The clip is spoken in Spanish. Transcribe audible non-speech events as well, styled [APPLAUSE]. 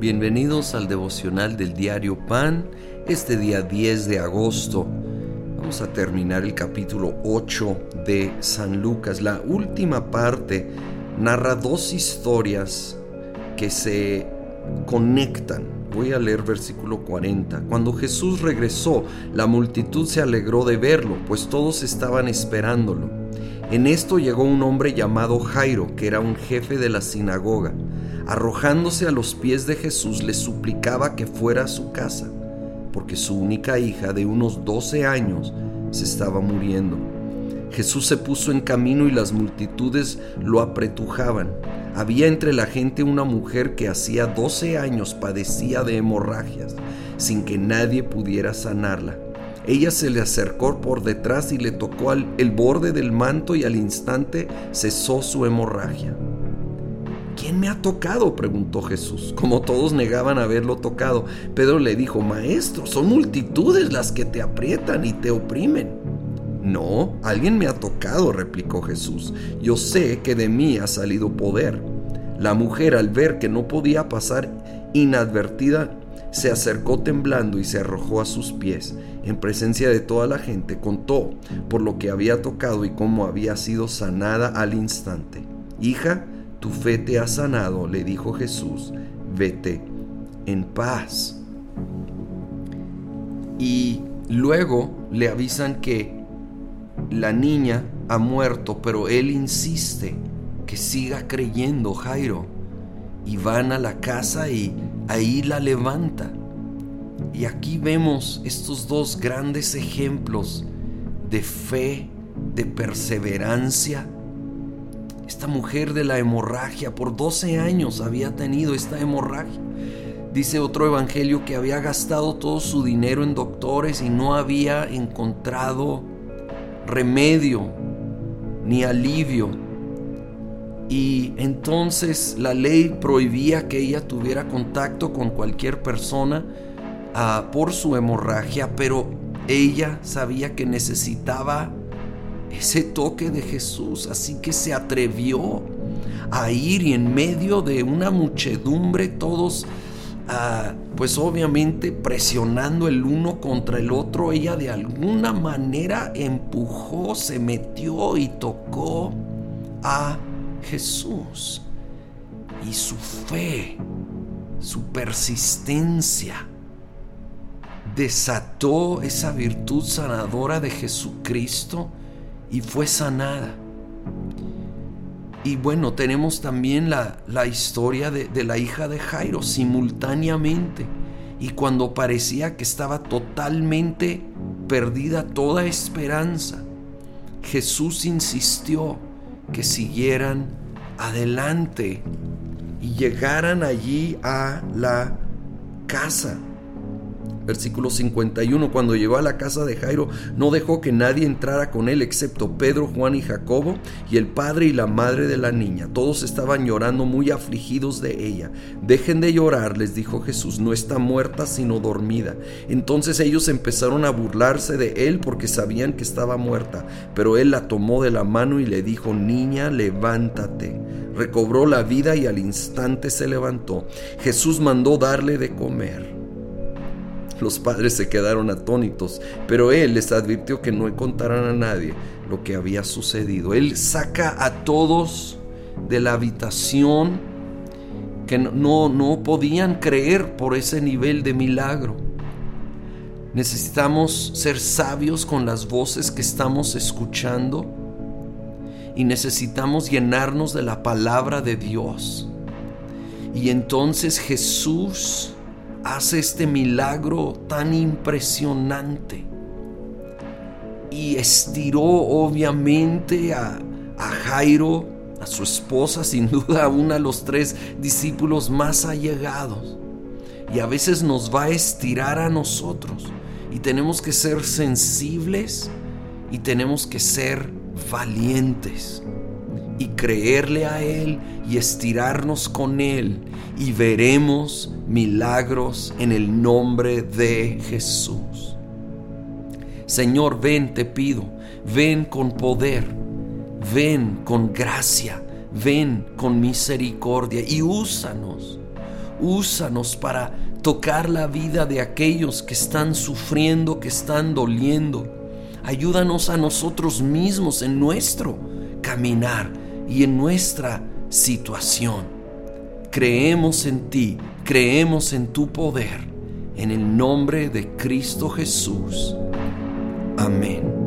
Bienvenidos al devocional del diario Pan, este día 10 de agosto. Vamos a terminar el capítulo 8 de San Lucas. La última parte narra dos historias que se conectan. Voy a leer versículo 40. Cuando Jesús regresó, la multitud se alegró de verlo, pues todos estaban esperándolo. En esto llegó un hombre llamado Jairo, que era un jefe de la sinagoga arrojándose a los pies de Jesús, le suplicaba que fuera a su casa, porque su única hija de unos 12 años se estaba muriendo. Jesús se puso en camino y las multitudes lo apretujaban. Había entre la gente una mujer que hacía 12 años padecía de hemorragias, sin que nadie pudiera sanarla. Ella se le acercó por detrás y le tocó el borde del manto y al instante cesó su hemorragia. ¿Quién me ha tocado? preguntó Jesús. Como todos negaban haberlo tocado, Pedro le dijo, Maestro, son multitudes las que te aprietan y te oprimen. No, alguien me ha tocado, replicó Jesús. Yo sé que de mí ha salido poder. La mujer, al ver que no podía pasar inadvertida, se acercó temblando y se arrojó a sus pies. En presencia de toda la gente contó por lo que había tocado y cómo había sido sanada al instante. Hija, tu fe te ha sanado, le dijo Jesús, vete en paz. Y luego le avisan que la niña ha muerto, pero él insiste que siga creyendo Jairo. Y van a la casa y ahí la levanta. Y aquí vemos estos dos grandes ejemplos de fe, de perseverancia, esta mujer de la hemorragia, por 12 años había tenido esta hemorragia. Dice otro evangelio que había gastado todo su dinero en doctores y no había encontrado remedio ni alivio. Y entonces la ley prohibía que ella tuviera contacto con cualquier persona ah, por su hemorragia, pero ella sabía que necesitaba ese toque de Jesús, así que se atrevió a ir y en medio de una muchedumbre todos ah, pues obviamente presionando el uno contra el otro, ella de alguna manera empujó, se metió y tocó a Jesús. Y su fe, su persistencia, desató esa virtud sanadora de Jesucristo y fue sanada. Y bueno, tenemos también la, historia de, de la hija de Jairo simultáneamente. Y cuando parecía que estaba totalmente perdida toda esperanza, Jesús insistió que siguieran adelante y llegaran allí a la casa. Versículo 51, cuando llegó a la casa de Jairo, no dejó que nadie entrara con él excepto Pedro, Juan y Jacobo y el padre y la madre de la niña. Todos estaban llorando muy afligidos de ella. Dejen de llorar, les dijo Jesús, no está muerta sino dormida. Entonces ellos empezaron a burlarse de él porque sabían que estaba muerta, pero él la tomó de la mano y le dijo, niña, levántate. Recobró la vida y al instante se levantó. Jesús mandó darle de comer. Los padres se quedaron atónitos, pero él les advirtió que no contaran a nadie lo que había sucedido. Él saca a todos de la habitación que no, no podían creer por ese nivel de milagro. Necesitamos ser sabios con las voces que estamos escuchando y necesitamos llenarnos de la palabra de Dios. Y entonces Jesús hace este milagro tan impresionante. Y estiró obviamente a, Jairo, a su esposa, sin [LAUGHS] duda uno de los tres discípulos más allegados. Y a veces nos va a estirar a nosotros. Y tenemos que ser sensibles y tenemos que ser valientes y creerle a Él y estirarnos con Él y veremos milagros en el nombre de Jesús. Señor, ven, te pido, ven con poder, ven con gracia, ven con misericordia y úsanos. úsanos para tocar la vida de aquellos que están sufriendo, que están doliendo. Ayúdanos a nosotros mismos en nuestro caminar y en nuestra situación. Creemos en ti, creemos en tu poder, en el nombre de Cristo Jesús. Amén.